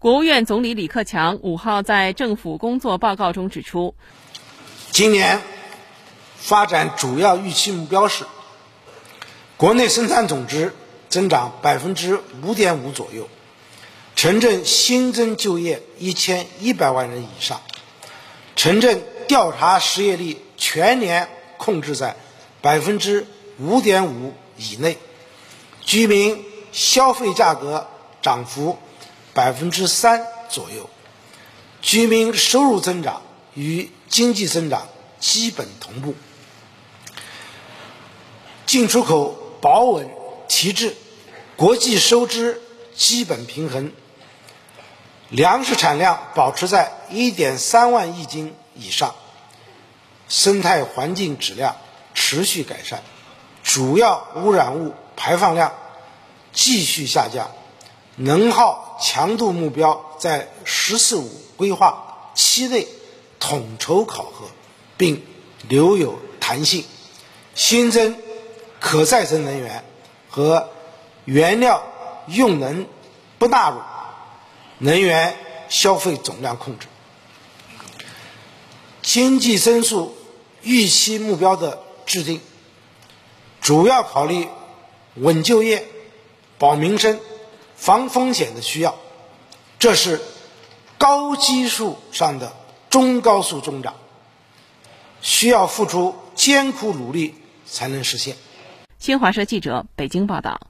国务院总理李克强五号在政府工作报告中指出，今年发展主要预期目标是：国内生产总值增长百分之五点五左右，城镇新增就业一千一百万人以上，城镇调查失业率全年控制在百分之五点五以内，居民消费价格涨幅。百分之三左右，居民收入增长与经济增长基本同步，进出口保稳提质，国际收支基本平衡，粮食产量保持在一点三万亿斤以上，生态环境质量持续改善，主要污染物排放量继续下降。能耗强度目标在“十四五”规划期内统筹考核，并留有弹性，新增可再生能源和原料用能不纳入能源消费总量控制。经济增速预期目标的制定，主要考虑稳就业、保民生。防风险的需要，这是高基数上的中高速增长，需要付出艰苦努力才能实现。新华社记者北京报道。